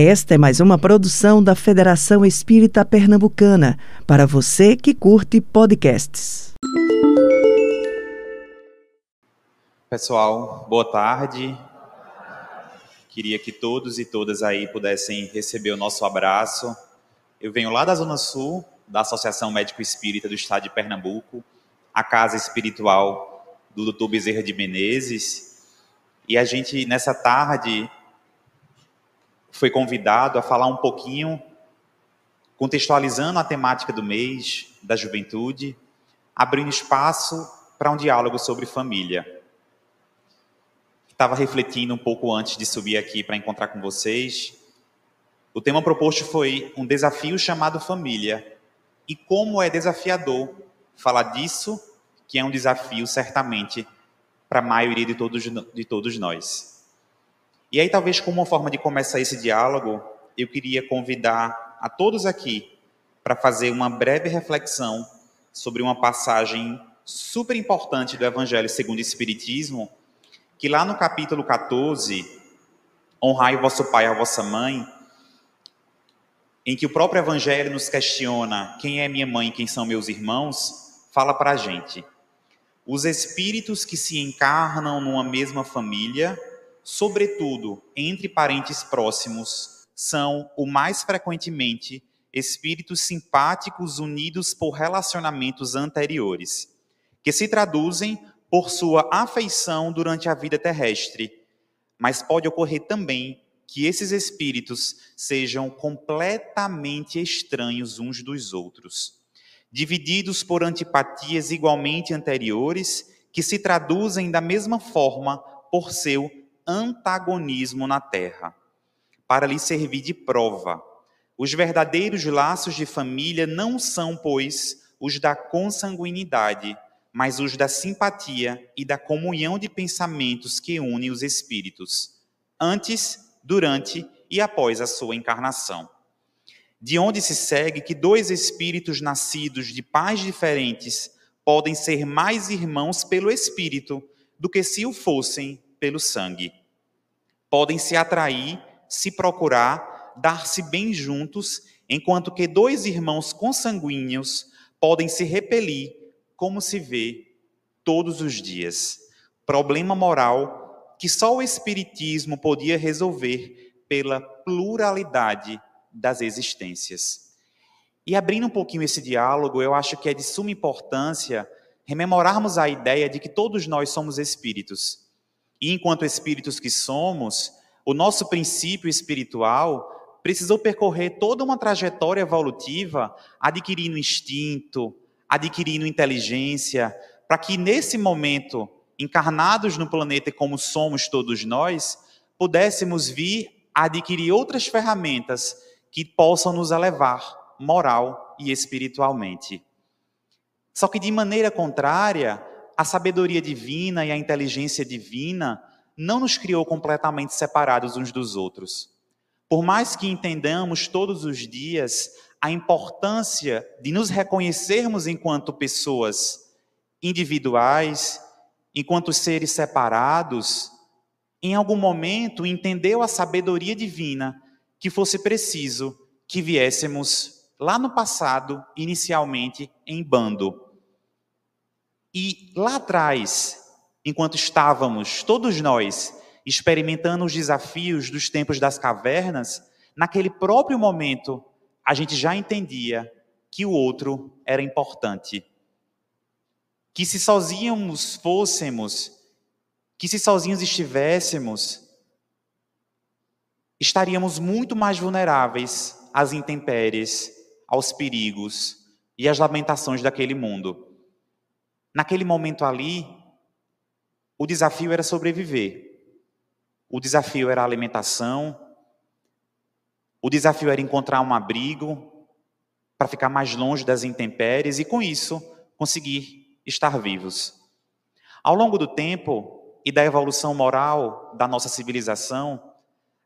Esta é mais uma produção da Federação Espírita Pernambucana, para você que curte podcasts. Pessoal, boa tarde. Queria que todos e todas aí pudessem receber o nosso abraço. Eu venho lá da Zona Sul, da Associação Médico Espírita do Estado de Pernambuco, a casa espiritual do Dr. Bezerra de Menezes. E a gente, nessa tarde, foi convidado a falar um pouquinho, contextualizando a temática do mês da juventude, abrindo espaço para um diálogo sobre família. Estava refletindo um pouco antes de subir aqui para encontrar com vocês. O tema proposto foi um desafio chamado família. E como é desafiador falar disso, que é um desafio certamente para a maioria de todos, de todos nós. E aí, talvez como uma forma de começar esse diálogo, eu queria convidar a todos aqui para fazer uma breve reflexão sobre uma passagem super importante do Evangelho segundo o Espiritismo, que lá no capítulo 14, honrai vosso pai e a vossa mãe, em que o próprio Evangelho nos questiona quem é minha mãe e quem são meus irmãos, fala para a gente. Os espíritos que se encarnam numa mesma família sobretudo entre parentes próximos, são o mais frequentemente espíritos simpáticos unidos por relacionamentos anteriores, que se traduzem por sua afeição durante a vida terrestre, mas pode ocorrer também que esses espíritos sejam completamente estranhos uns dos outros, divididos por antipatias igualmente anteriores, que se traduzem da mesma forma por seu antagonismo na terra, para lhe servir de prova. Os verdadeiros laços de família não são, pois, os da consanguinidade, mas os da simpatia e da comunhão de pensamentos que unem os espíritos, antes, durante e após a sua encarnação. De onde se segue que dois espíritos nascidos de pais diferentes podem ser mais irmãos pelo espírito do que se o fossem pelo sangue. Podem se atrair, se procurar, dar-se bem juntos, enquanto que dois irmãos consanguíneos podem se repelir, como se vê todos os dias. Problema moral que só o Espiritismo podia resolver pela pluralidade das existências. E abrindo um pouquinho esse diálogo, eu acho que é de suma importância rememorarmos a ideia de que todos nós somos espíritos e enquanto espíritos que somos, o nosso princípio espiritual precisou percorrer toda uma trajetória evolutiva, adquirindo instinto, adquirindo inteligência, para que nesse momento, encarnados no planeta como somos todos nós, pudéssemos vir a adquirir outras ferramentas que possam nos elevar moral e espiritualmente. Só que de maneira contrária, a sabedoria divina e a inteligência divina não nos criou completamente separados uns dos outros. Por mais que entendamos todos os dias a importância de nos reconhecermos enquanto pessoas individuais, enquanto seres separados, em algum momento entendeu a sabedoria divina que fosse preciso que viéssemos lá no passado, inicialmente em bando e lá atrás, enquanto estávamos, todos nós, experimentando os desafios dos tempos das cavernas, naquele próprio momento, a gente já entendia que o outro era importante. Que se sozinhos fôssemos, que se sozinhos estivéssemos, estaríamos muito mais vulneráveis às intempéries, aos perigos e às lamentações daquele mundo. Naquele momento ali, o desafio era sobreviver. O desafio era alimentação. O desafio era encontrar um abrigo para ficar mais longe das intempéries e, com isso, conseguir estar vivos. Ao longo do tempo e da evolução moral da nossa civilização,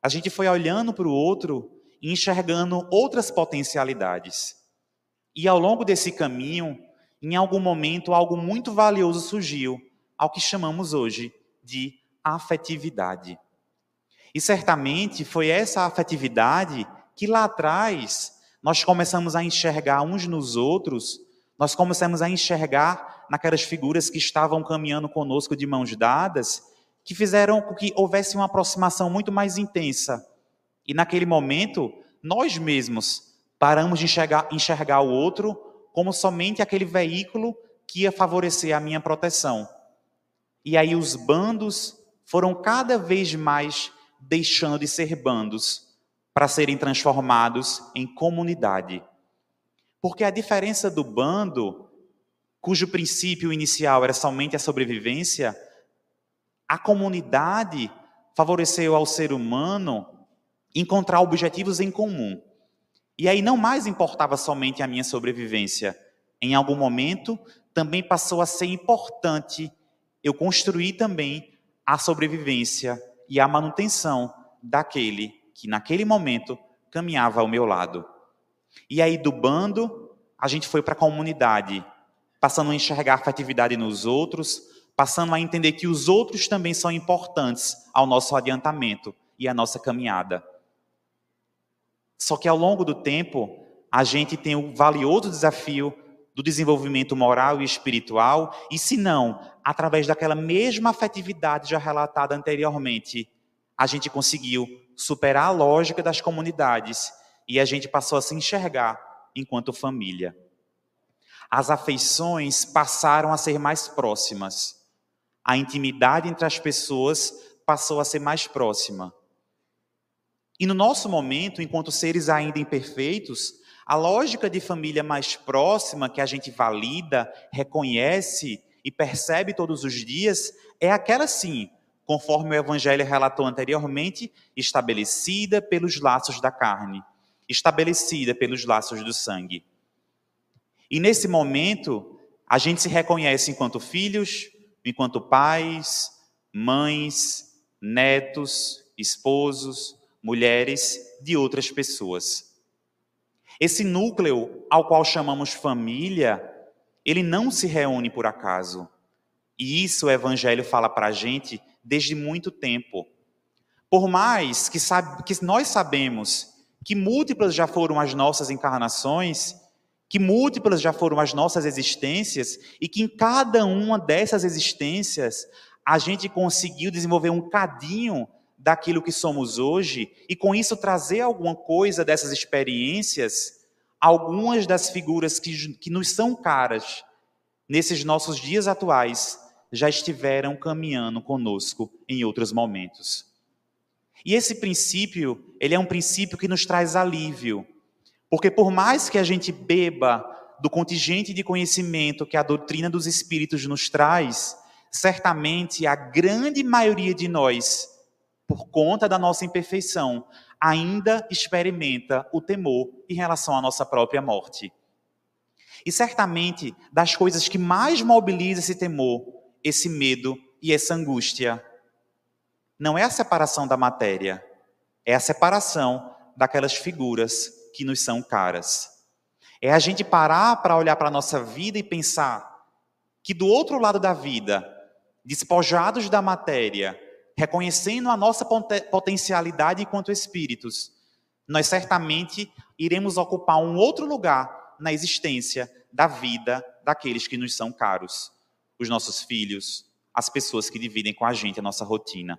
a gente foi olhando para o outro e enxergando outras potencialidades. E ao longo desse caminho, em algum momento algo muito valioso surgiu, ao que chamamos hoje de afetividade. E certamente foi essa afetividade que lá atrás nós começamos a enxergar uns nos outros, nós começamos a enxergar naquelas figuras que estavam caminhando conosco de mãos dadas, que fizeram com que houvesse uma aproximação muito mais intensa. E naquele momento, nós mesmos paramos de enxergar, enxergar o outro como somente aquele veículo que ia favorecer a minha proteção. E aí os bandos foram cada vez mais deixando de ser bandos para serem transformados em comunidade. Porque a diferença do bando, cujo princípio inicial era somente a sobrevivência, a comunidade favoreceu ao ser humano encontrar objetivos em comum. E aí não mais importava somente a minha sobrevivência. Em algum momento, também passou a ser importante eu construir também a sobrevivência e a manutenção daquele que naquele momento caminhava ao meu lado. E aí do bando, a gente foi para a comunidade, passando a enxergar a afetividade nos outros, passando a entender que os outros também são importantes ao nosso adiantamento e à nossa caminhada. Só que ao longo do tempo, a gente tem o valioso desafio do desenvolvimento moral e espiritual, e se não, através daquela mesma afetividade já relatada anteriormente, a gente conseguiu superar a lógica das comunidades e a gente passou a se enxergar enquanto família. As afeições passaram a ser mais próximas. A intimidade entre as pessoas passou a ser mais próxima. E no nosso momento, enquanto seres ainda imperfeitos, a lógica de família mais próxima, que a gente valida, reconhece e percebe todos os dias, é aquela sim, conforme o Evangelho relatou anteriormente, estabelecida pelos laços da carne, estabelecida pelos laços do sangue. E nesse momento, a gente se reconhece enquanto filhos, enquanto pais, mães, netos, esposos, mulheres de outras pessoas. Esse núcleo ao qual chamamos família, ele não se reúne por acaso. E isso o Evangelho fala para a gente desde muito tempo. Por mais que, sabe, que nós sabemos que múltiplas já foram as nossas encarnações, que múltiplas já foram as nossas existências, e que em cada uma dessas existências a gente conseguiu desenvolver um cadinho daquilo que somos hoje e com isso trazer alguma coisa dessas experiências, algumas das figuras que, que nos são caras nesses nossos dias atuais já estiveram caminhando conosco em outros momentos. E esse princípio, ele é um princípio que nos traz alívio, porque por mais que a gente beba do contingente de conhecimento que a doutrina dos espíritos nos traz, certamente a grande maioria de nós por conta da nossa imperfeição, ainda experimenta o temor em relação à nossa própria morte. E certamente, das coisas que mais mobiliza esse temor, esse medo e essa angústia, não é a separação da matéria, é a separação daquelas figuras que nos são caras. É a gente parar para olhar para a nossa vida e pensar que do outro lado da vida, despojados da matéria, reconhecendo a nossa potencialidade enquanto espíritos, nós certamente iremos ocupar um outro lugar na existência da vida daqueles que nos são caros, os nossos filhos, as pessoas que dividem com a gente a nossa rotina.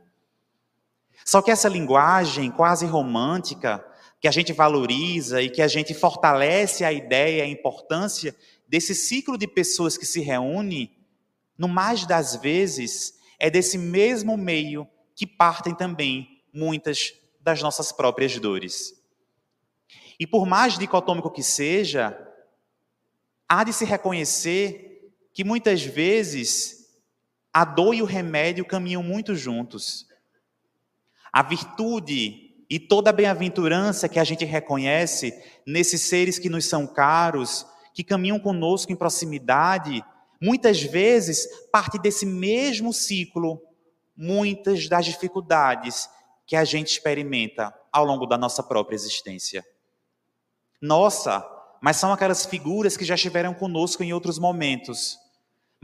Só que essa linguagem quase romântica, que a gente valoriza e que a gente fortalece a ideia, a importância desse ciclo de pessoas que se reúne, no mais das vezes, é desse mesmo meio que partem também muitas das nossas próprias dores. E por mais dicotômico que seja, há de se reconhecer que muitas vezes a dor e o remédio caminham muito juntos. A virtude e toda a bem-aventurança que a gente reconhece nesses seres que nos são caros, que caminham conosco em proximidade, muitas vezes parte desse mesmo ciclo muitas das dificuldades que a gente experimenta ao longo da nossa própria existência. Nossa, mas são aquelas figuras que já estiveram conosco em outros momentos.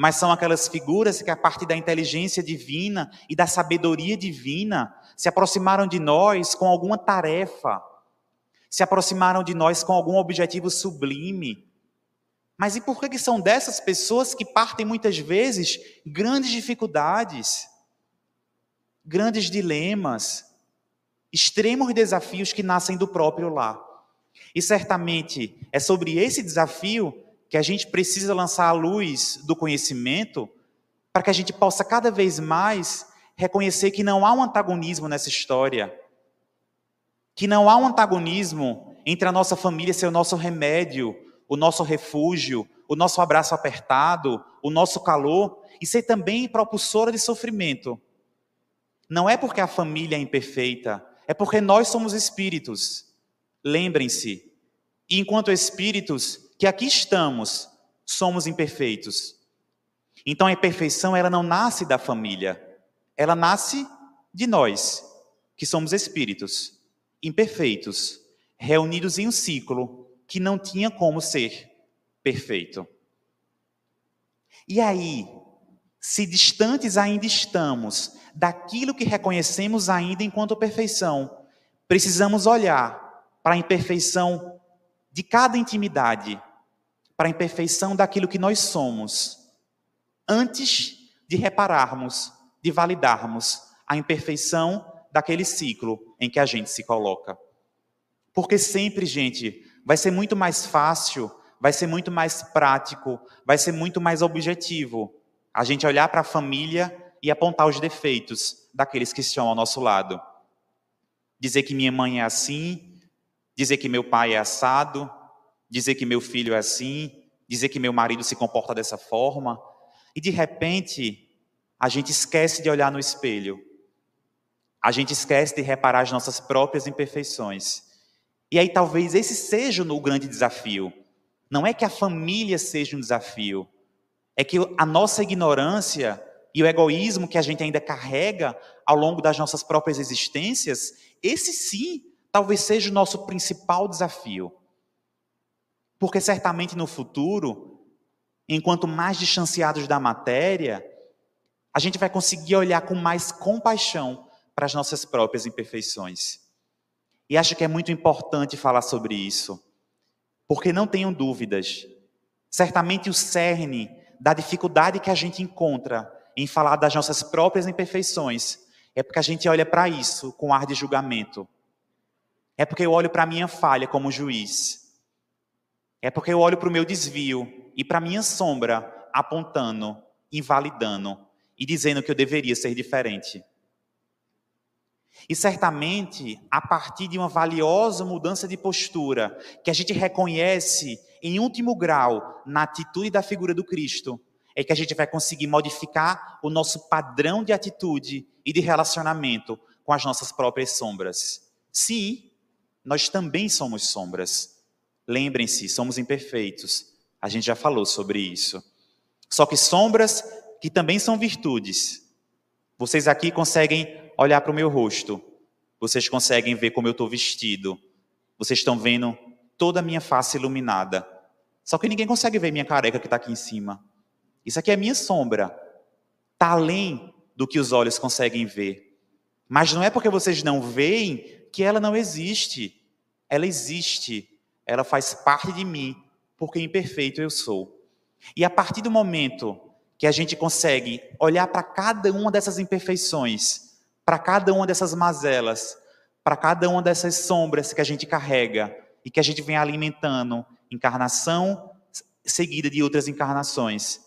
mas são aquelas figuras que, a partir da inteligência divina e da sabedoria divina, se aproximaram de nós com alguma tarefa, se aproximaram de nós com algum objetivo sublime. Mas e por que, que são dessas pessoas que partem muitas vezes grandes dificuldades, grandes dilemas, extremos desafios que nascem do próprio lar? E certamente é sobre esse desafio que a gente precisa lançar a luz do conhecimento para que a gente possa cada vez mais reconhecer que não há um antagonismo nessa história. Que não há um antagonismo entre a nossa família ser o nosso remédio, o nosso refúgio, o nosso abraço apertado, o nosso calor, e ser também propulsora de sofrimento. Não é porque a família é imperfeita, é porque nós somos espíritos. Lembrem-se, enquanto espíritos que aqui estamos, somos imperfeitos. Então a imperfeição ela não nasce da família, ela nasce de nós, que somos espíritos imperfeitos, reunidos em um ciclo que não tinha como ser perfeito. E aí, se distantes ainda estamos daquilo que reconhecemos ainda enquanto perfeição, precisamos olhar para a imperfeição de cada intimidade, para a imperfeição daquilo que nós somos, antes de repararmos, de validarmos a imperfeição daquele ciclo em que a gente se coloca. Porque sempre, gente, vai ser muito mais fácil, vai ser muito mais prático, vai ser muito mais objetivo a gente olhar para a família e apontar os defeitos daqueles que estão ao nosso lado. Dizer que minha mãe é assim, dizer que meu pai é assado, dizer que meu filho é assim, dizer que meu marido se comporta dessa forma, e de repente a gente esquece de olhar no espelho, a gente esquece de reparar as nossas próprias imperfeições. E aí talvez esse seja o grande desafio. Não é que a família seja um desafio, é que a nossa ignorância e o egoísmo que a gente ainda carrega ao longo das nossas próprias existências, esse sim talvez seja o nosso principal desafio. Porque certamente no futuro, enquanto mais distanciados da matéria, a gente vai conseguir olhar com mais compaixão para as nossas próprias imperfeições. E acho que é muito importante falar sobre isso, porque não tenham dúvidas, certamente o cerne da dificuldade que a gente encontra em falar das nossas próprias imperfeições é porque a gente olha para isso com ar de julgamento. É porque eu olho para a minha falha como juiz. É porque eu olho para o meu desvio e para a minha sombra apontando, invalidando e dizendo que eu deveria ser diferente. E certamente, a partir de uma valiosa mudança de postura, que a gente reconhece em último grau na atitude da figura do Cristo, é que a gente vai conseguir modificar o nosso padrão de atitude e de relacionamento com as nossas próprias sombras. Sim, nós também somos sombras. Lembrem-se, somos imperfeitos. A gente já falou sobre isso. Só que sombras que também são virtudes. Vocês aqui conseguem olhar para o meu rosto. Vocês conseguem ver como eu estou vestido. Vocês estão vendo toda a minha face iluminada. Só que ninguém consegue ver minha careca que está aqui em cima. Isso aqui é minha sombra. Está além do que os olhos conseguem ver. Mas não é porque vocês não veem que ela não existe. Ela existe. Ela faz parte de mim, porque imperfeito eu sou. E a partir do momento que a gente consegue olhar para cada uma dessas imperfeições, para cada uma dessas mazelas, para cada uma dessas sombras que a gente carrega e que a gente vem alimentando, encarnação seguida de outras encarnações,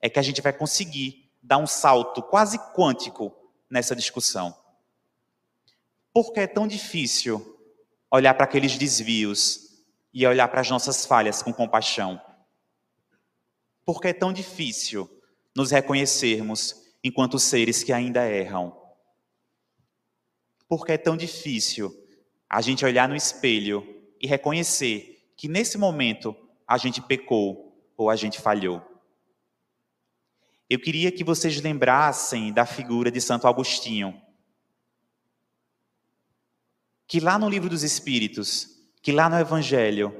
é que a gente vai conseguir dar um salto quase quântico nessa discussão. Por que é tão difícil olhar para aqueles desvios e olhar para as nossas falhas com compaixão? Por que é tão difícil nos reconhecermos enquanto seres que ainda erram? Por que é tão difícil a gente olhar no espelho e reconhecer que nesse momento a gente pecou ou a gente falhou? Eu queria que vocês lembrassem da figura de Santo Agostinho que lá no livro dos Espíritos, que lá no Evangelho,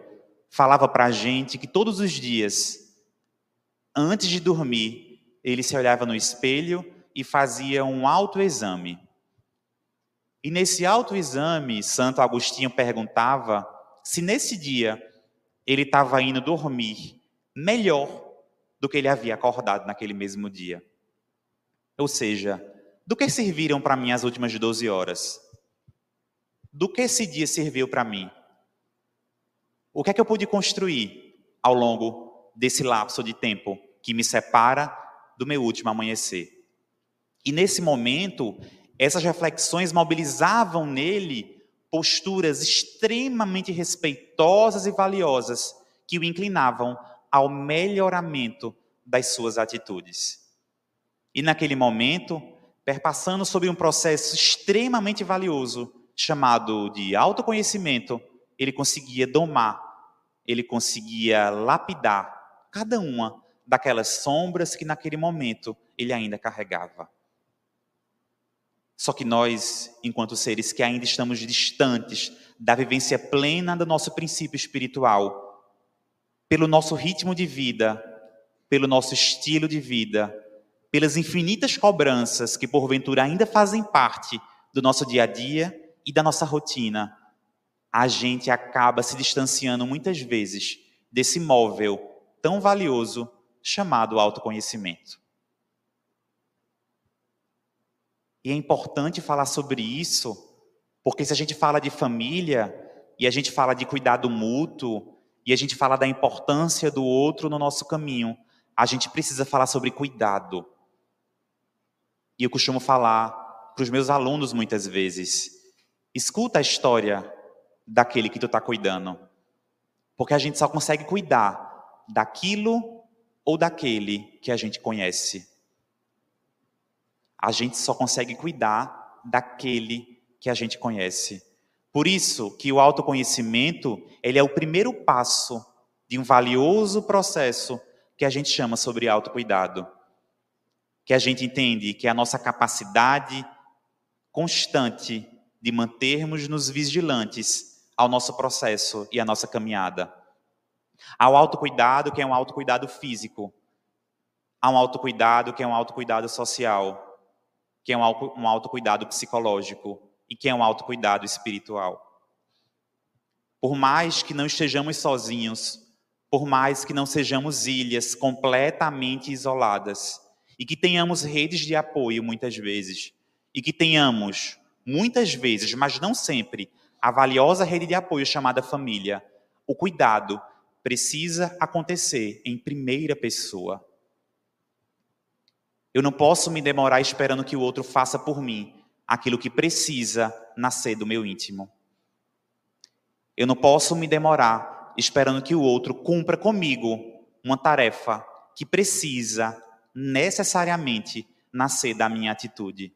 falava para a gente que todos os dias, antes de dormir, ele se olhava no espelho e fazia um autoexame. E nesse autoexame, Santo Agostinho perguntava se nesse dia ele estava indo dormir melhor do que ele havia acordado naquele mesmo dia. Ou seja, do que serviram para mim as últimas 12 horas? Do que esse dia serviu para mim? O que é que eu pude construir ao longo desse lapso de tempo que me separa do meu último amanhecer? E nesse momento, essas reflexões mobilizavam nele posturas extremamente respeitosas e valiosas que o inclinavam ao melhoramento das suas atitudes. E naquele momento, perpassando sobre um processo extremamente valioso chamado de autoconhecimento, ele conseguia domar, ele conseguia lapidar cada uma daquelas sombras que naquele momento ele ainda carregava. Só que nós, enquanto seres que ainda estamos distantes da vivência plena do nosso princípio espiritual, pelo nosso ritmo de vida, pelo nosso estilo de vida, pelas infinitas cobranças que porventura ainda fazem parte do nosso dia a dia e da nossa rotina, a gente acaba se distanciando muitas vezes desse móvel tão valioso chamado autoconhecimento. E é importante falar sobre isso, porque se a gente fala de família, e a gente fala de cuidado mútuo, e a gente fala da importância do outro no nosso caminho, a gente precisa falar sobre cuidado. E eu costumo falar para os meus alunos muitas vezes: escuta a história daquele que tu está cuidando. Porque a gente só consegue cuidar daquilo ou daquele que a gente conhece a gente só consegue cuidar daquele que a gente conhece. Por isso que o autoconhecimento, ele é o primeiro passo de um valioso processo que a gente chama sobre autocuidado. Que a gente entende que é a nossa capacidade constante de mantermos-nos vigilantes ao nosso processo e à nossa caminhada. Há o autocuidado, que é um autocuidado físico. Há um autocuidado, que é um autocuidado social que é um, autocuidado psicológico e que é um autocuidado espiritual. Por mais que não estejamos sozinhos, por mais que não sejamos ilhas completamente isoladas, e que tenhamos redes de apoio muitas vezes, e que tenhamos, muitas vezes, mas não sempre, a valiosa rede de apoio chamada família, o cuidado precisa acontecer em primeira pessoa. Eu não posso me demorar esperando que o outro faça por mim aquilo que precisa nascer do meu íntimo. Eu não posso me demorar esperando que o outro cumpra comigo uma tarefa que precisa necessariamente nascer da minha atitude.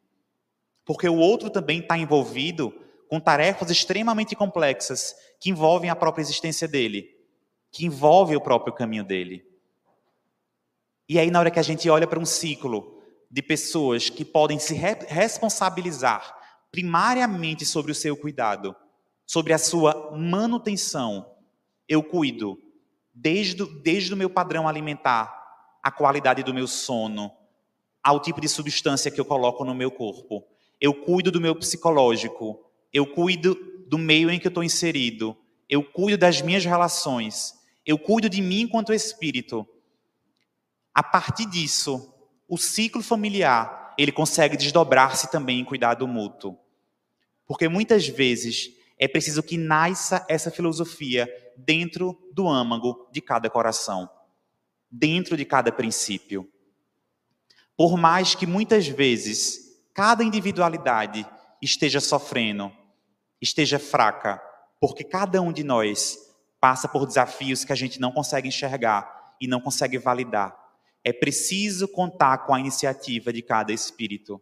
Porque o outro também está envolvido com tarefas extremamente complexas que envolvem a própria existência dele, que envolvem o próprio caminho dele. E aí, na hora que a gente olha para um ciclo de pessoas que podem se responsabilizar primariamente sobre o seu cuidado, sobre a sua manutenção. Eu cuido desde, desde o meu padrão alimentar, a qualidade do meu sono, ao tipo de substância que eu coloco no meu corpo. Eu cuido do meu psicológico, eu cuido do meio em que eu estou inserido, eu cuido das minhas relações, eu cuido de mim enquanto espírito. A partir disso, o ciclo familiar, ele consegue desdobrar-se também em cuidado mútuo. Porque muitas vezes é preciso que nasça essa filosofia dentro do âmago de cada coração, dentro de cada princípio. Por mais que muitas vezes cada individualidade esteja sofrendo, esteja fraca, porque cada um de nós passa por desafios que a gente não consegue enxergar e não consegue validar. É preciso contar com a iniciativa de cada espírito,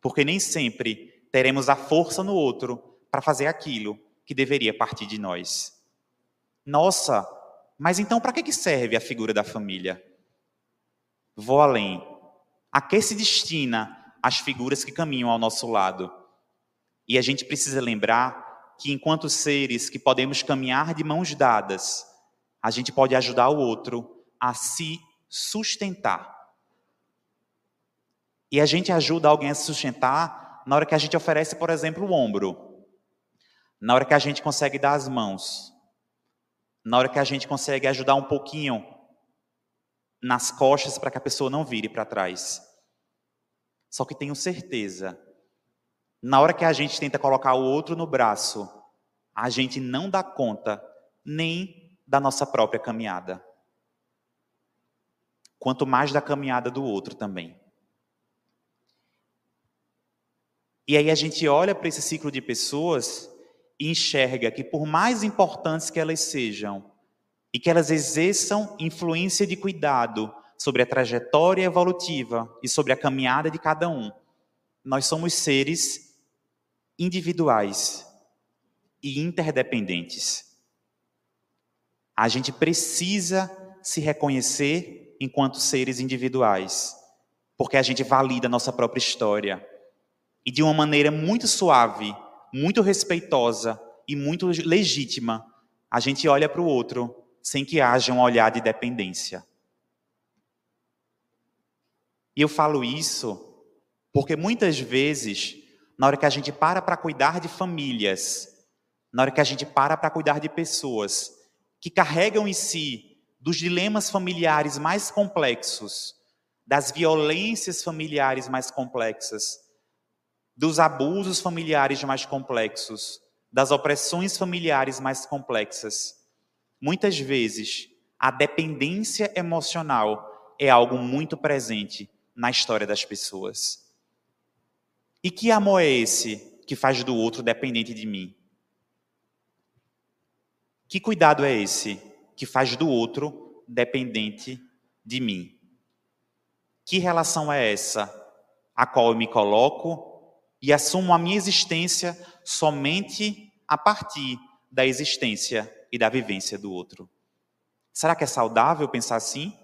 porque nem sempre teremos a força no outro para fazer aquilo que deveria partir de nós. Nossa, mas então para que serve a figura da família? Vou além. A que se destina as figuras que caminham ao nosso lado? E a gente precisa lembrar que, enquanto seres que podemos caminhar de mãos dadas, a gente pode ajudar o outro a se sustentar. E a gente ajuda alguém a se sustentar na hora que a gente oferece, por exemplo, o ombro. Na hora que a gente consegue dar as mãos. Na hora que a gente consegue ajudar um pouquinho nas costas para que a pessoa não vire para trás. Só que tenho certeza, na hora que a gente tenta colocar o outro no braço, a gente não dá conta nem da nossa própria caminhada. Quanto mais da caminhada do outro também. E aí a gente olha para esse ciclo de pessoas e enxerga que, por mais importantes que elas sejam, e que elas exerçam influência de cuidado sobre a trajetória evolutiva e sobre a caminhada de cada um, nós somos seres individuais e interdependentes. A gente precisa se reconhecer enquanto seres individuais, porque a gente valida a nossa própria história e de uma maneira muito suave, muito respeitosa e muito legítima, a gente olha para o outro sem que haja um olhar de dependência. E eu falo isso porque muitas vezes, na hora que a gente para para cuidar de famílias, na hora que a gente para para cuidar de pessoas que carregam em si dos dilemas familiares mais complexos, das violências familiares mais complexas, dos abusos familiares mais complexos, das opressões familiares mais complexas. Muitas vezes, a dependência emocional é algo muito presente na história das pessoas. E que amor é esse que faz do outro dependente de mim? Que cuidado é esse que faz do outro dependente de mim? Que relação é essa a qual eu me coloco e assumo a minha existência somente a partir da existência e da vivência do outro. Será que é saudável pensar assim?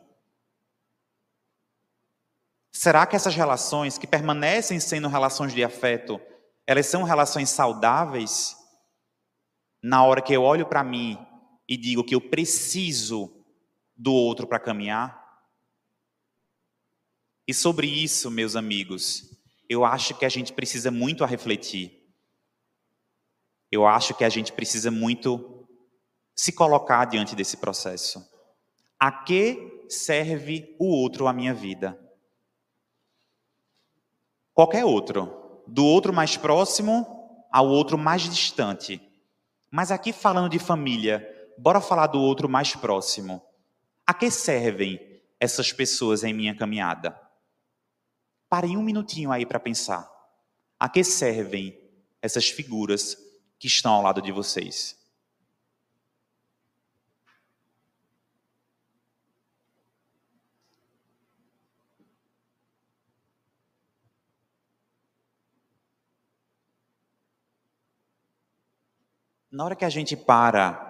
Será que essas relações que permanecem sendo relações de afeto, elas são relações saudáveis? Na hora que eu olho para mim e digo que eu preciso do outro para caminhar? E sobre isso, meus amigos, eu acho que a gente precisa muito a refletir. Eu acho que a gente precisa muito se colocar diante desse processo. A que serve o outro à minha vida? Qualquer outro, do outro mais próximo ao outro mais distante. Mas aqui falando de família, bora falar do outro mais próximo. A que servem essas pessoas em minha caminhada? Parem um minutinho aí para pensar. A que servem essas figuras que estão ao lado de vocês? Na hora que a gente para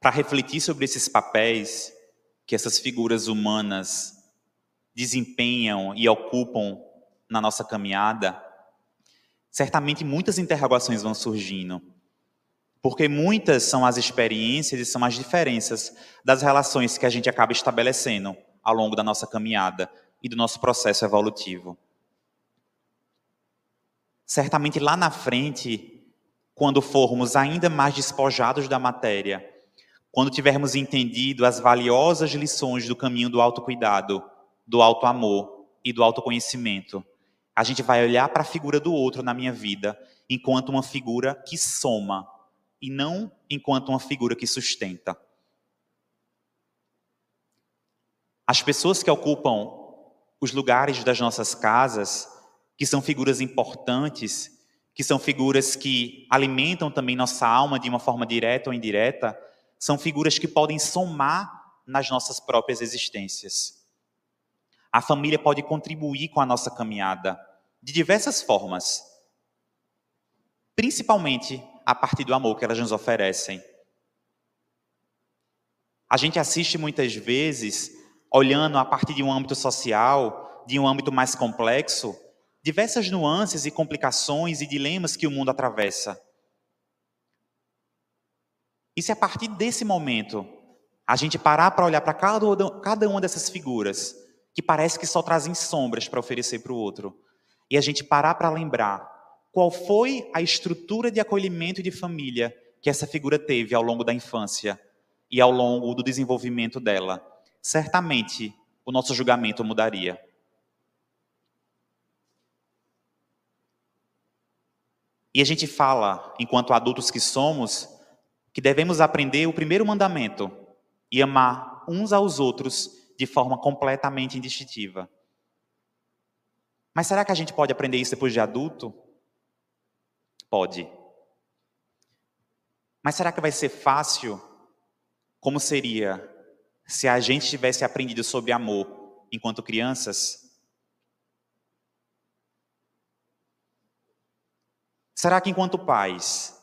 para refletir sobre esses papéis que essas figuras humanas desempenham e ocupam na nossa caminhada, certamente muitas interrogações vão surgindo. Porque muitas são as experiências e são as diferenças das relações que a gente acaba estabelecendo ao longo da nossa caminhada e do nosso processo evolutivo. Certamente lá na frente, quando formos ainda mais despojados da matéria, quando tivermos entendido as valiosas lições do caminho do autocuidado, do alto amor e do autoconhecimento. A gente vai olhar para a figura do outro na minha vida enquanto uma figura que soma e não enquanto uma figura que sustenta. As pessoas que ocupam os lugares das nossas casas, que são figuras importantes, que são figuras que alimentam também nossa alma de uma forma direta ou indireta, são figuras que podem somar nas nossas próprias existências. A família pode contribuir com a nossa caminhada de diversas formas, principalmente a partir do amor que elas nos oferecem. A gente assiste muitas vezes, olhando a partir de um âmbito social, de um âmbito mais complexo, diversas nuances e complicações e dilemas que o mundo atravessa. E se a partir desse momento a gente parar para olhar para cada uma dessas figuras que parece que só trazem sombras para oferecer para o outro. E a gente parar para lembrar qual foi a estrutura de acolhimento de família que essa figura teve ao longo da infância e ao longo do desenvolvimento dela. Certamente o nosso julgamento mudaria. E a gente fala, enquanto adultos que somos, que devemos aprender o primeiro mandamento e amar uns aos outros de forma completamente indistintiva. Mas será que a gente pode aprender isso depois de adulto? Pode. Mas será que vai ser fácil? Como seria se a gente tivesse aprendido sobre amor enquanto crianças? Será que enquanto pais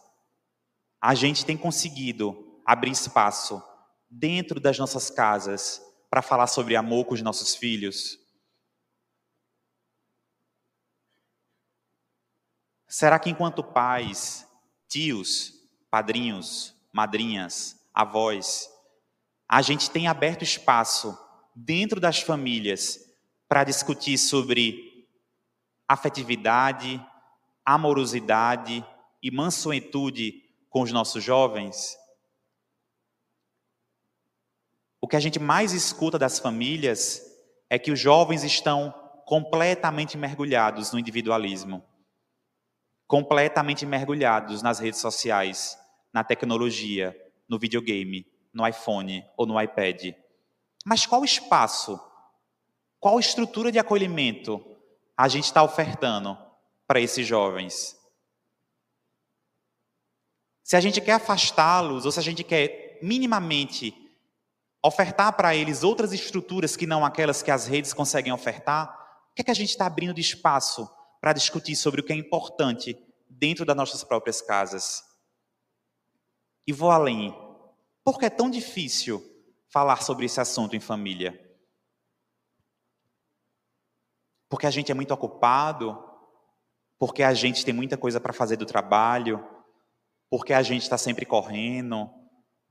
a gente tem conseguido abrir espaço dentro das nossas casas para falar sobre amor com os nossos filhos? Será que enquanto pais, tios, padrinhos, madrinhas, avós, a gente tem aberto espaço dentro das famílias para discutir sobre afetividade, amorosidade e mansuetude com os nossos jovens? O que a gente mais escuta das famílias é que os jovens estão completamente mergulhados no individualismo, completamente mergulhados nas redes sociais, na tecnologia, no videogame, no iPhone ou no iPad. Mas qual espaço, qual estrutura de acolhimento a gente está ofertando para esses jovens? Se a gente quer afastá-los, ou se a gente quer minimamente ofertar para eles outras estruturas que não aquelas que as redes conseguem ofertar, o que é que a gente está abrindo de espaço para discutir sobre o que é importante dentro das nossas próprias casas? E vou além. Por que é tão difícil falar sobre esse assunto em família? Porque a gente é muito ocupado, porque a gente tem muita coisa para fazer do trabalho, porque a gente está sempre correndo,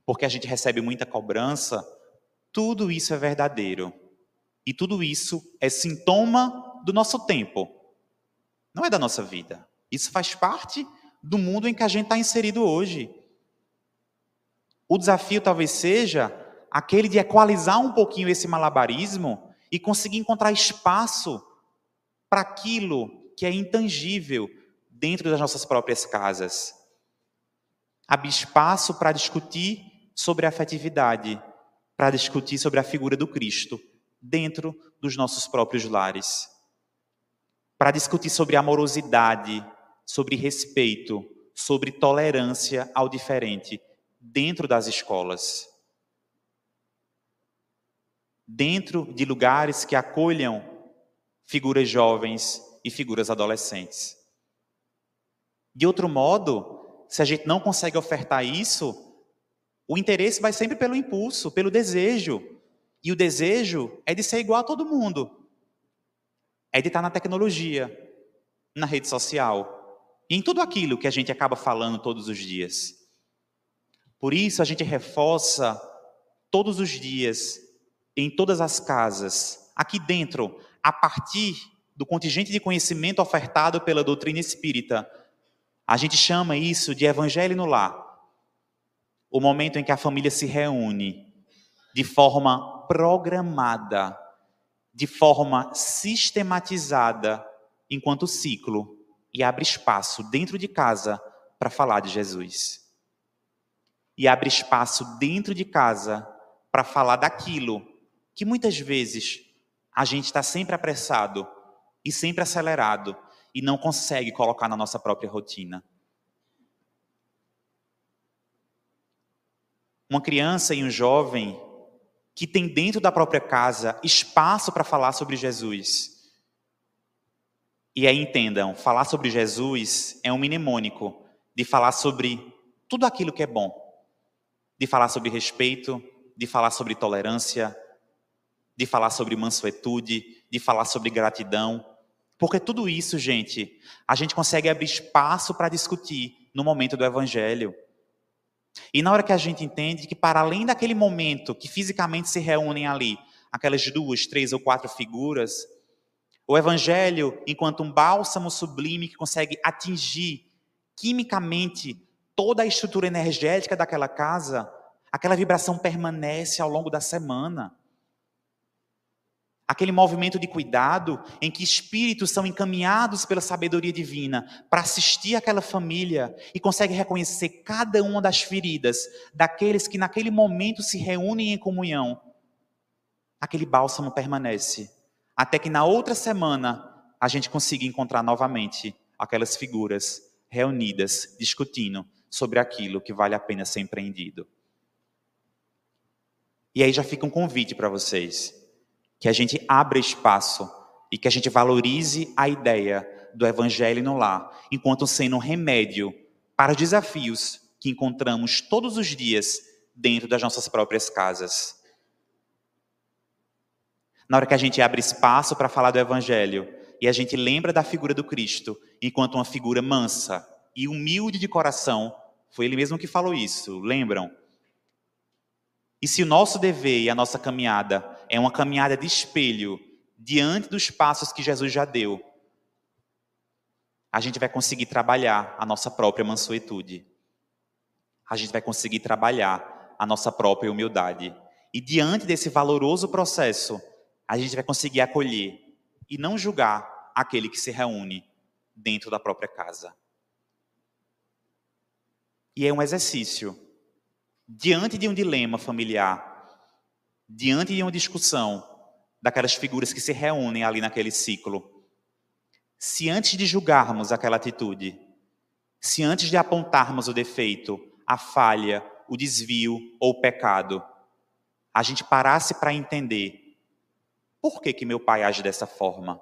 porque a gente recebe muita cobrança, tudo isso é verdadeiro. E tudo isso é sintoma do nosso tempo, não é da nossa vida. Isso faz parte do mundo em que a gente está inserido hoje. O desafio talvez seja aquele de equalizar um pouquinho esse malabarismo e conseguir encontrar espaço para aquilo que é intangível dentro das nossas próprias casas abrir espaço para discutir sobre a afetividade, para discutir sobre a figura do Cristo dentro dos nossos próprios lares. Para discutir sobre amorosidade, sobre respeito, sobre tolerância ao diferente dentro das escolas. Dentro de lugares que acolham figuras jovens e figuras adolescentes. De outro modo, se a gente não consegue ofertar isso, o interesse vai sempre pelo impulso, pelo desejo. E o desejo é de ser igual a todo mundo. É de estar na tecnologia, na rede social, e em tudo aquilo que a gente acaba falando todos os dias. Por isso a gente reforça todos os dias, em todas as casas, aqui dentro, a partir do contingente de conhecimento ofertado pela doutrina espírita, a gente chama isso de evangelho no lar. O momento em que a família se reúne de forma programada, de forma sistematizada, enquanto ciclo, e abre espaço dentro de casa para falar de Jesus. E abre espaço dentro de casa para falar daquilo que muitas vezes a gente está sempre apressado e sempre acelerado e não consegue colocar na nossa própria rotina. Uma criança e um jovem que tem dentro da própria casa espaço para falar sobre Jesus. E aí entendam, falar sobre Jesus é um mnemônico de falar sobre tudo aquilo que é bom, de falar sobre respeito, de falar sobre tolerância, de falar sobre mansuetude, de falar sobre gratidão, porque tudo isso, gente, a gente consegue abrir espaço para discutir no momento do evangelho. E na hora que a gente entende que, para além daquele momento que fisicamente se reúnem ali, aquelas duas, três ou quatro figuras. O Evangelho, enquanto um bálsamo sublime que consegue atingir quimicamente toda a estrutura energética daquela casa, aquela vibração permanece ao longo da semana. Aquele movimento de cuidado em que espíritos são encaminhados pela sabedoria divina para assistir aquela família e conseguem reconhecer cada uma das feridas daqueles que naquele momento se reúnem em comunhão. Aquele bálsamo permanece até que na outra semana a gente consiga encontrar novamente aquelas figuras reunidas discutindo sobre aquilo que vale a pena ser empreendido. E aí já fica um convite para vocês que a gente abra espaço e que a gente valorize a ideia do evangelho no lar, enquanto sendo um remédio para os desafios que encontramos todos os dias dentro das nossas próprias casas. Na hora que a gente abre espaço para falar do evangelho e a gente lembra da figura do Cristo enquanto uma figura mansa e humilde de coração, foi ele mesmo que falou isso, lembram? E se o nosso dever e a nossa caminhada é uma caminhada de espelho diante dos passos que Jesus já deu, a gente vai conseguir trabalhar a nossa própria mansuetude. A gente vai conseguir trabalhar a nossa própria humildade. E diante desse valoroso processo, a gente vai conseguir acolher e não julgar aquele que se reúne dentro da própria casa. E é um exercício diante de um dilema familiar, diante de uma discussão daquelas figuras que se reúnem ali naquele ciclo, se antes de julgarmos aquela atitude, se antes de apontarmos o defeito, a falha, o desvio ou o pecado, a gente parasse para entender por que, que meu pai age dessa forma?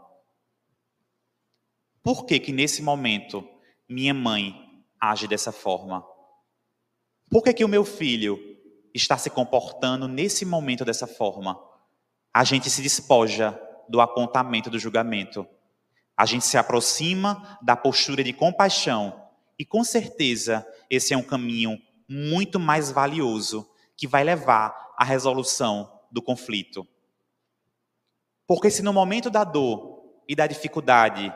Por que, que nesse momento minha mãe age dessa forma? Por que, que o meu filho está se comportando nesse momento dessa forma? A gente se despoja do apontamento do julgamento. A gente se aproxima da postura de compaixão. E com certeza esse é um caminho muito mais valioso que vai levar à resolução do conflito. Porque se no momento da dor e da dificuldade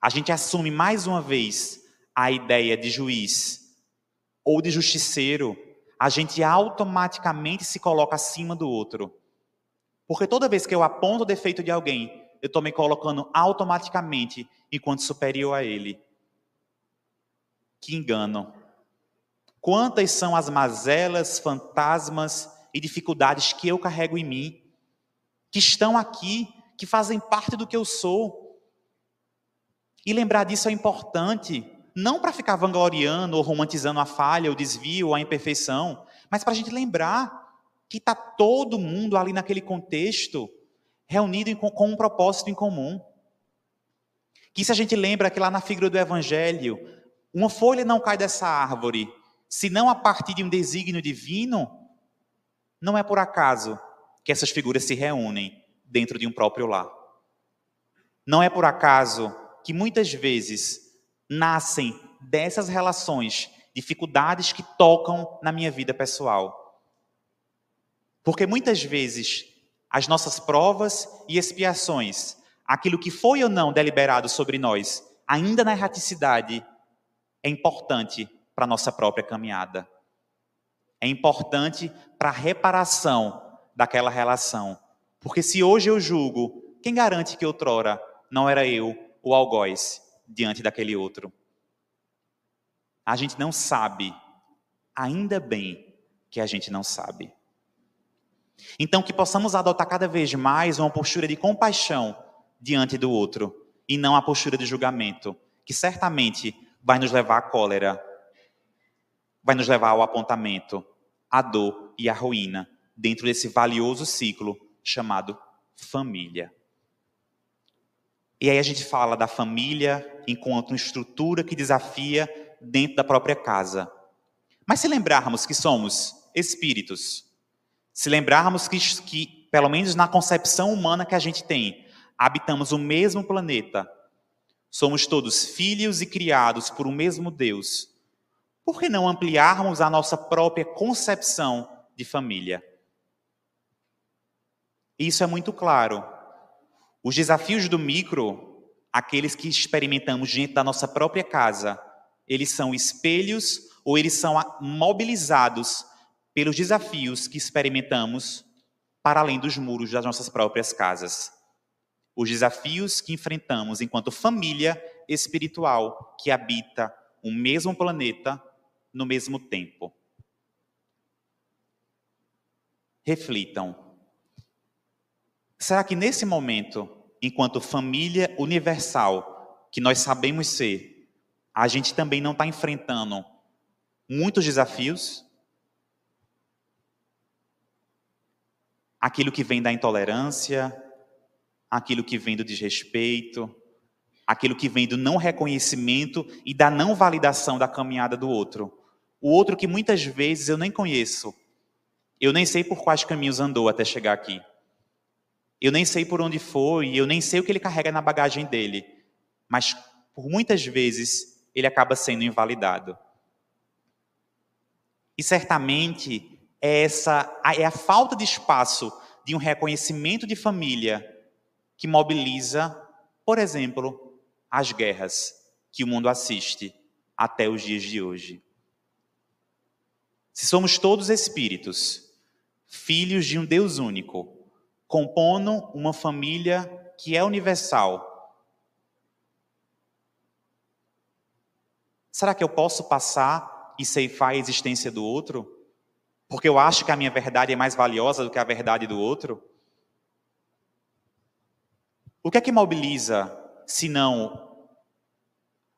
a gente assume mais uma vez a ideia de juiz, ou de justiceiro, a gente automaticamente se coloca acima do outro. Porque toda vez que eu aponto o defeito de alguém, eu estou me colocando automaticamente enquanto superior a ele. Que engano. Quantas são as mazelas, fantasmas e dificuldades que eu carrego em mim, que estão aqui, que fazem parte do que eu sou. E lembrar disso é importante, não para ficar vangloriando ou romantizando a falha, o desvio, ou a imperfeição, mas para a gente lembrar que está todo mundo ali naquele contexto reunido com um propósito em comum. Que se a gente lembra que lá na figura do Evangelho, uma folha não cai dessa árvore, senão a partir de um desígnio divino, não é por acaso que essas figuras se reúnem dentro de um próprio lar. Não é por acaso que muitas vezes nascem dessas relações, dificuldades que tocam na minha vida pessoal. Porque muitas vezes as nossas provas e expiações, aquilo que foi ou não deliberado sobre nós, ainda na erraticidade, é importante para a nossa própria caminhada. É importante para a reparação daquela relação. Porque se hoje eu julgo, quem garante que outrora não era eu o algoz? Diante daquele outro. A gente não sabe, ainda bem que a gente não sabe. Então, que possamos adotar cada vez mais uma postura de compaixão diante do outro e não a postura de julgamento, que certamente vai nos levar à cólera, vai nos levar ao apontamento, à dor e à ruína dentro desse valioso ciclo chamado família. E aí a gente fala da família enquanto uma estrutura que desafia dentro da própria casa. Mas se lembrarmos que somos espíritos, se lembrarmos que, que, pelo menos na concepção humana que a gente tem, habitamos o mesmo planeta, somos todos filhos e criados por um mesmo Deus, por que não ampliarmos a nossa própria concepção de família? Isso é muito claro. Os desafios do micro, aqueles que experimentamos dentro da nossa própria casa, eles são espelhos ou eles são mobilizados pelos desafios que experimentamos para além dos muros das nossas próprias casas. Os desafios que enfrentamos enquanto família espiritual que habita o mesmo planeta no mesmo tempo. Reflitam. Será que nesse momento, enquanto família universal que nós sabemos ser, a gente também não está enfrentando muitos desafios? aquilo que vem da intolerância, aquilo que vem do desrespeito, aquilo que vem do não reconhecimento e da não validação da caminhada do outro. O outro que muitas vezes eu nem conheço. Eu nem sei por quais caminhos andou até chegar aqui. Eu nem sei por onde foi, eu nem sei o que ele carrega na bagagem dele. Mas por muitas vezes ele acaba sendo invalidado. E certamente é essa é a falta de espaço de um reconhecimento de família que mobiliza, por exemplo, as guerras que o mundo assiste até os dias de hoje. Se somos todos espíritos, filhos de um Deus único, compondo uma família que é universal, será que eu posso passar e ceifar a existência do outro? porque eu acho que a minha verdade é mais valiosa do que a verdade do outro? O que é que mobiliza, se não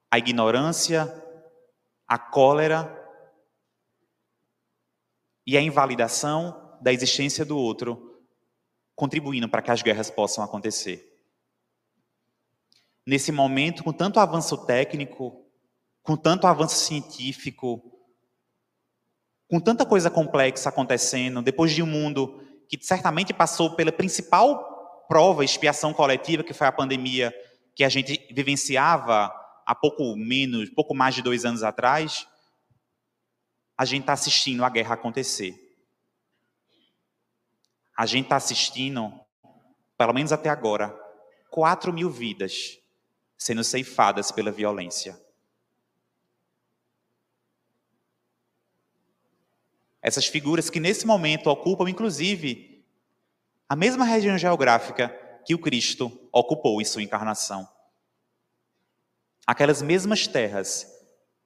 a ignorância, a cólera e a invalidação da existência do outro, contribuindo para que as guerras possam acontecer? Nesse momento, com tanto avanço técnico, com tanto avanço científico, com tanta coisa complexa acontecendo, depois de um mundo que certamente passou pela principal prova, expiação coletiva, que foi a pandemia que a gente vivenciava há pouco menos, pouco mais de dois anos atrás, a gente está assistindo a guerra acontecer. A gente está assistindo, pelo menos até agora, 4 mil vidas sendo ceifadas pela violência. Essas figuras que nesse momento ocupam, inclusive, a mesma região geográfica que o Cristo ocupou em sua encarnação. Aquelas mesmas terras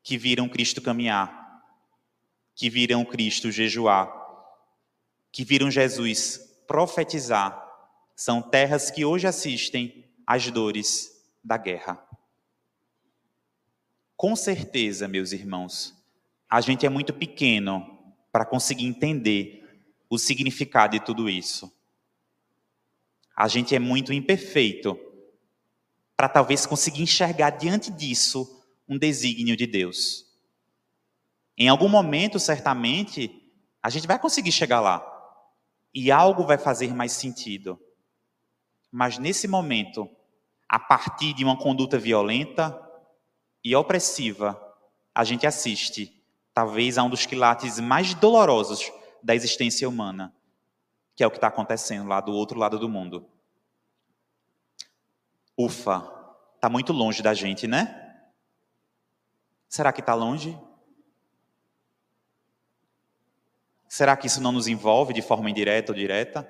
que viram Cristo caminhar, que viram Cristo jejuar, que viram Jesus profetizar, são terras que hoje assistem às dores da guerra. Com certeza, meus irmãos, a gente é muito pequeno para conseguir entender o significado de tudo isso. A gente é muito imperfeito para talvez conseguir enxergar diante disso um desígnio de Deus. Em algum momento, certamente, a gente vai conseguir chegar lá e algo vai fazer mais sentido. Mas nesse momento, a partir de uma conduta violenta e opressiva, a gente assiste talvez a um dos quilates mais dolorosos da existência humana, que é o que está acontecendo lá do outro lado do mundo. Ufa, está muito longe da gente, né? Será que está longe? Será que isso não nos envolve de forma indireta ou direta?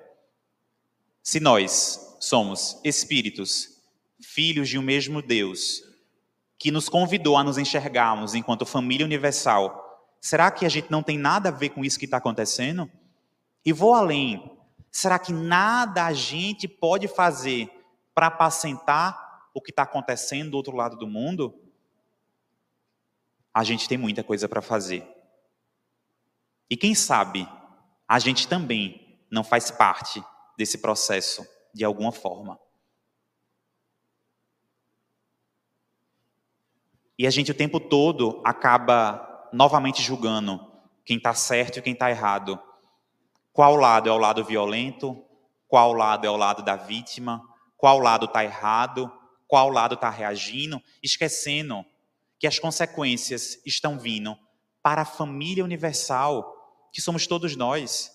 Se nós somos espíritos, filhos de um mesmo Deus, que nos convidou a nos enxergarmos enquanto família universal, Será que a gente não tem nada a ver com isso que está acontecendo? E vou além. Será que nada a gente pode fazer para apacentar o que está acontecendo do outro lado do mundo? A gente tem muita coisa para fazer. E quem sabe a gente também não faz parte desse processo de alguma forma. E a gente o tempo todo acaba novamente julgando quem está certo e quem está errado. Qual lado é o lado violento? Qual lado é o lado da vítima? Qual lado está errado? Qual lado está reagindo? Esquecendo que as consequências estão vindo para a família universal, que somos todos nós.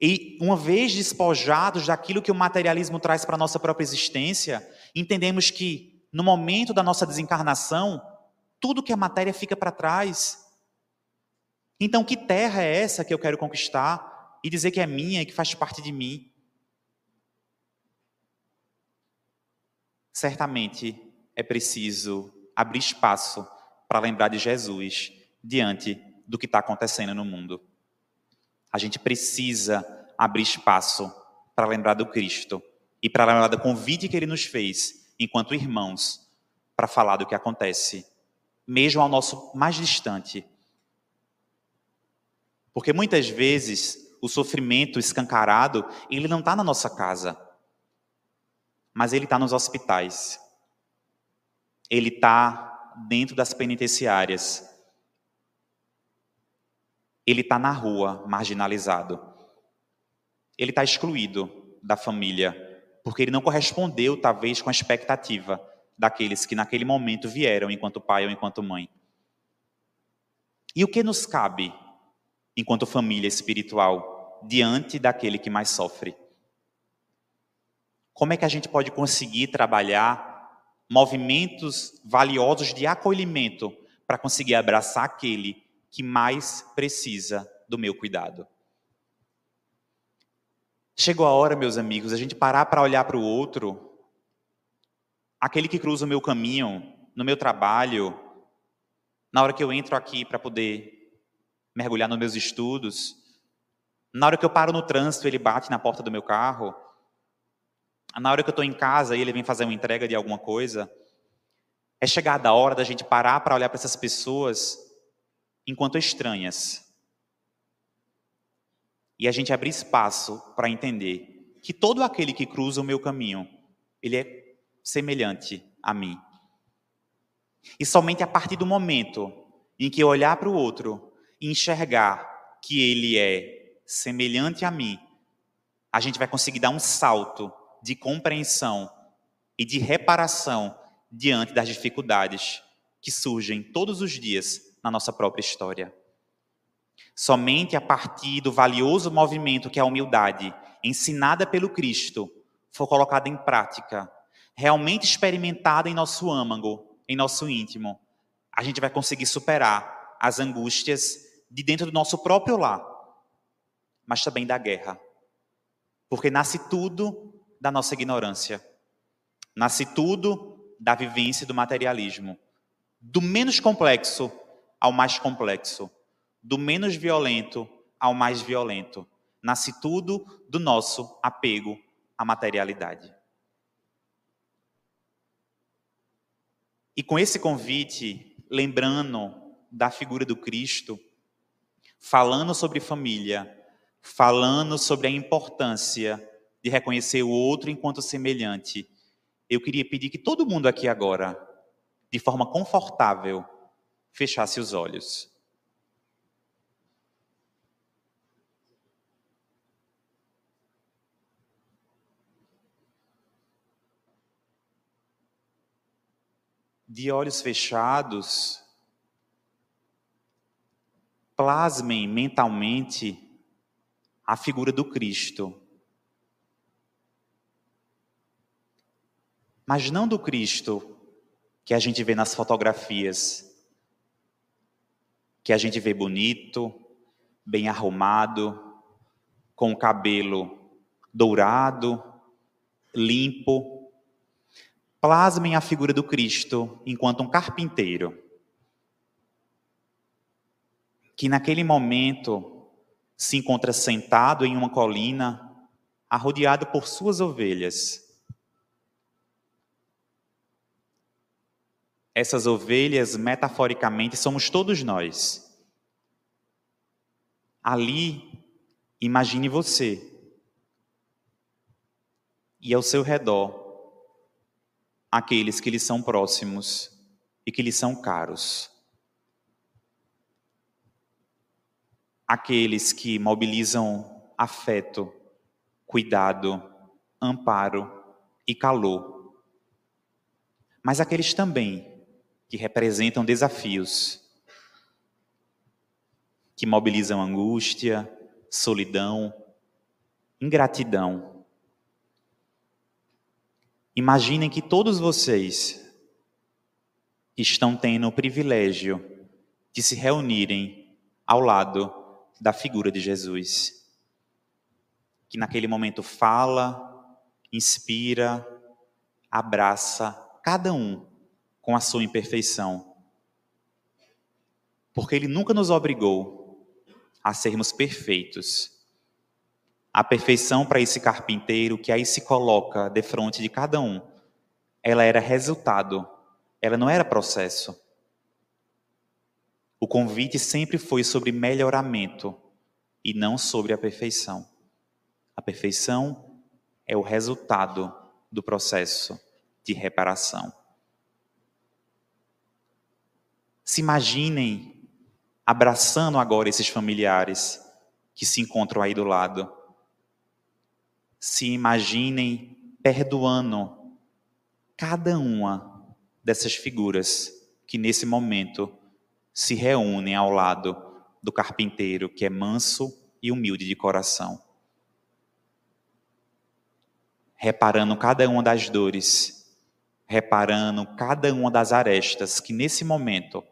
E uma vez despojados daquilo que o materialismo traz para a nossa própria existência, entendemos que no momento da nossa desencarnação, tudo que é matéria fica para trás. Então, que terra é essa que eu quero conquistar e dizer que é minha e que faz parte de mim? Certamente é preciso abrir espaço para lembrar de Jesus diante do que está acontecendo no mundo. A gente precisa abrir espaço para lembrar do Cristo e para lembrar do convite que ele nos fez, enquanto irmãos, para falar do que acontece, mesmo ao nosso mais distante. Porque muitas vezes o sofrimento escancarado, ele não está na nossa casa, mas ele está nos hospitais. Ele está dentro das penitenciárias. Ele está na rua, marginalizado. Ele está excluído da família, porque ele não correspondeu, talvez, com a expectativa daqueles que naquele momento vieram enquanto pai ou enquanto mãe. E o que nos cabe, enquanto família espiritual, diante daquele que mais sofre? Como é que a gente pode conseguir trabalhar movimentos valiosos de acolhimento para conseguir abraçar aquele que mais precisa do meu cuidado? Chegou a hora, meus amigos, a gente parar para olhar para o outro, aquele que cruza o meu caminho, no meu trabalho, na hora que eu entro aqui para poder mergulhar nos meus estudos, na hora que eu paro no trânsito, ele bate na porta do meu carro, na hora que eu estou em casa e ele vem fazer uma entrega de alguma coisa, é chegada a hora da gente parar para olhar para essas pessoas enquanto estranhas. E a gente abrir espaço para entender que todo aquele que cruza o meu caminho, ele é semelhante a mim. E somente a partir do momento em que eu olhar para o outro e enxergar que ele é semelhante a mim, a gente vai conseguir dar um salto de compreensão e de reparação diante das dificuldades que surgem todos os dias na nossa própria história. Somente a partir do valioso movimento que é a humildade, ensinada pelo Cristo, for colocada em prática, realmente experimentada em nosso âmago, em nosso íntimo, a gente vai conseguir superar as angústias de dentro do nosso próprio lar, mas também da guerra. Porque nasce tudo da nossa ignorância. Nasce tudo da vivência do materialismo. Do menos complexo ao mais complexo. Do menos violento ao mais violento. Nasce tudo do nosso apego à materialidade. E com esse convite, lembrando da figura do Cristo, falando sobre família, falando sobre a importância de reconhecer o outro enquanto semelhante, eu queria pedir que todo mundo aqui agora, de forma confortável, fechasse os olhos. De olhos fechados, plasmem mentalmente a figura do Cristo mas não do Cristo que a gente vê nas fotografias, que a gente vê bonito, bem arrumado, com o cabelo dourado, limpo. Plasmem a figura do Cristo enquanto um carpinteiro, que naquele momento se encontra sentado em uma colina, arrodeado por suas ovelhas Essas ovelhas, metaforicamente, somos todos nós. Ali, imagine você. E ao seu redor, aqueles que lhe são próximos e que lhe são caros. Aqueles que mobilizam afeto, cuidado, amparo e calor. Mas aqueles também que representam desafios, que mobilizam angústia, solidão, ingratidão. Imaginem que todos vocês estão tendo o privilégio de se reunirem ao lado da figura de Jesus, que naquele momento fala, inspira, abraça cada um com a sua imperfeição. Porque ele nunca nos obrigou a sermos perfeitos. A perfeição para esse carpinteiro que aí se coloca de frente de cada um, ela era resultado, ela não era processo. O convite sempre foi sobre melhoramento e não sobre a perfeição. A perfeição é o resultado do processo de reparação. Se imaginem abraçando agora esses familiares que se encontram aí do lado. Se imaginem perdoando cada uma dessas figuras que nesse momento se reúnem ao lado do carpinteiro que é manso e humilde de coração. Reparando cada uma das dores, reparando cada uma das arestas que nesse momento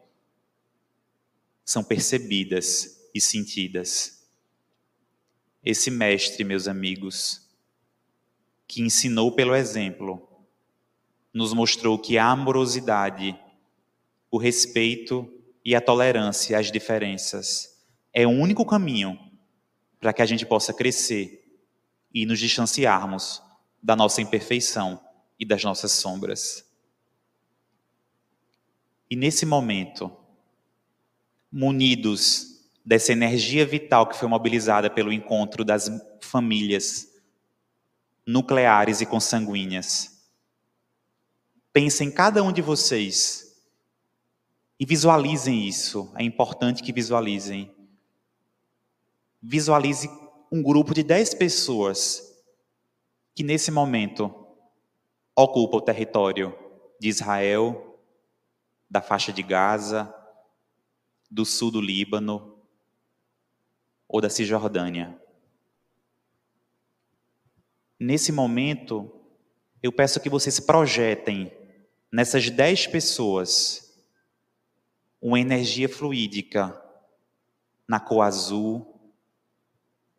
são percebidas e sentidas. Esse mestre, meus amigos, que ensinou pelo exemplo, nos mostrou que a amorosidade, o respeito e a tolerância às diferenças é o único caminho para que a gente possa crescer e nos distanciarmos da nossa imperfeição e das nossas sombras. E nesse momento, munidos dessa energia vital que foi mobilizada pelo encontro das famílias nucleares e consanguíneas, pensem cada um de vocês e visualizem isso. É importante que visualizem. Visualize um grupo de 10 pessoas que nesse momento ocupa o território de Israel, da faixa de Gaza, do sul do Líbano ou da Cisjordânia. Nesse momento, eu peço que vocês projetem nessas dez pessoas uma energia fluídica na cor azul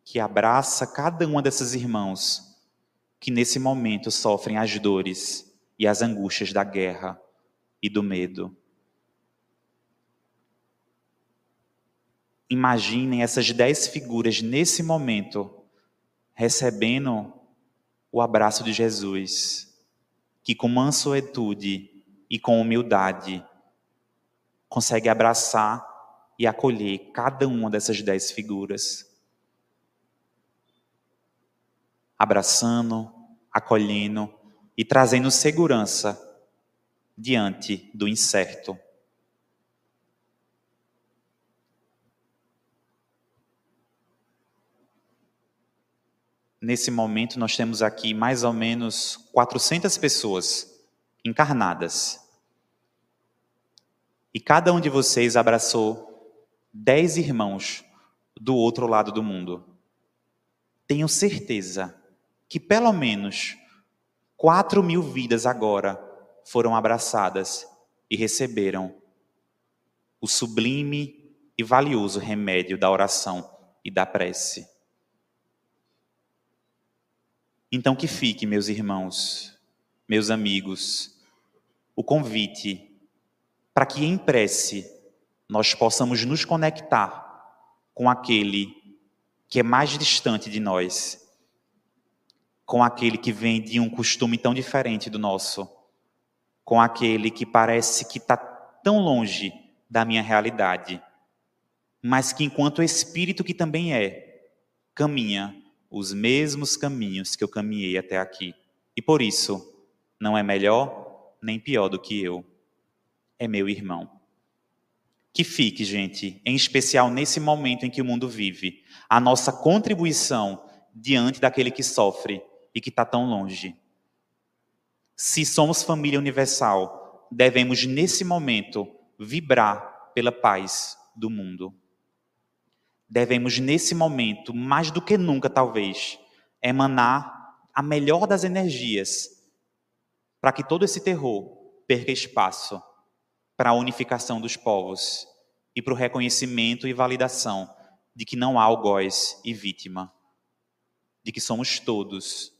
que abraça cada uma desses irmãos que nesse momento sofrem as dores e as angústias da guerra e do medo. Imaginem essas dez figuras nesse momento recebendo o abraço de Jesus, que com mansuetude e com humildade consegue abraçar e acolher cada uma dessas dez figuras. Abraçando, acolhendo e trazendo segurança diante do incerto. Nesse momento, nós temos aqui mais ou menos 400 pessoas encarnadas e cada um de vocês abraçou dez irmãos do outro lado do mundo. Tenho certeza que pelo menos quatro mil vidas agora foram abraçadas e receberam o sublime e valioso remédio da oração e da prece. Então que fique, meus irmãos, meus amigos, o convite para que em prece nós possamos nos conectar com aquele que é mais distante de nós, com aquele que vem de um costume tão diferente do nosso, com aquele que parece que está tão longe da minha realidade, mas que, enquanto espírito que também é, caminha os mesmos caminhos que eu caminhei até aqui. E por isso, não é melhor nem pior do que eu é meu irmão. Que fique, gente, em especial nesse momento em que o mundo vive, a nossa contribuição diante daquele que sofre e que está tão longe. Se somos família universal, devemos nesse momento vibrar pela paz do mundo. Devemos nesse momento, mais do que nunca talvez, emanar a melhor das energias para que todo esse terror perca espaço para a unificação dos povos e para o reconhecimento e validação de que não há algoz e vítima, de que somos todos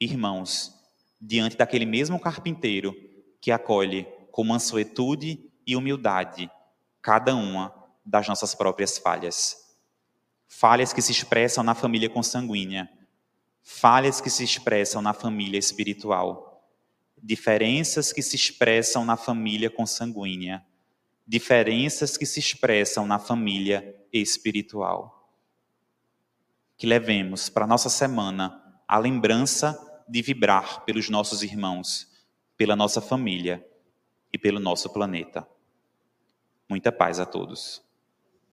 irmãos diante daquele mesmo carpinteiro que acolhe com mansuetude e humildade cada uma das nossas próprias falhas. Falhas que se expressam na família consanguínea, falhas que se expressam na família espiritual, diferenças que se expressam na família consanguínea, diferenças que se expressam na família espiritual. Que levemos para nossa semana a lembrança de vibrar pelos nossos irmãos, pela nossa família e pelo nosso planeta. Muita paz a todos.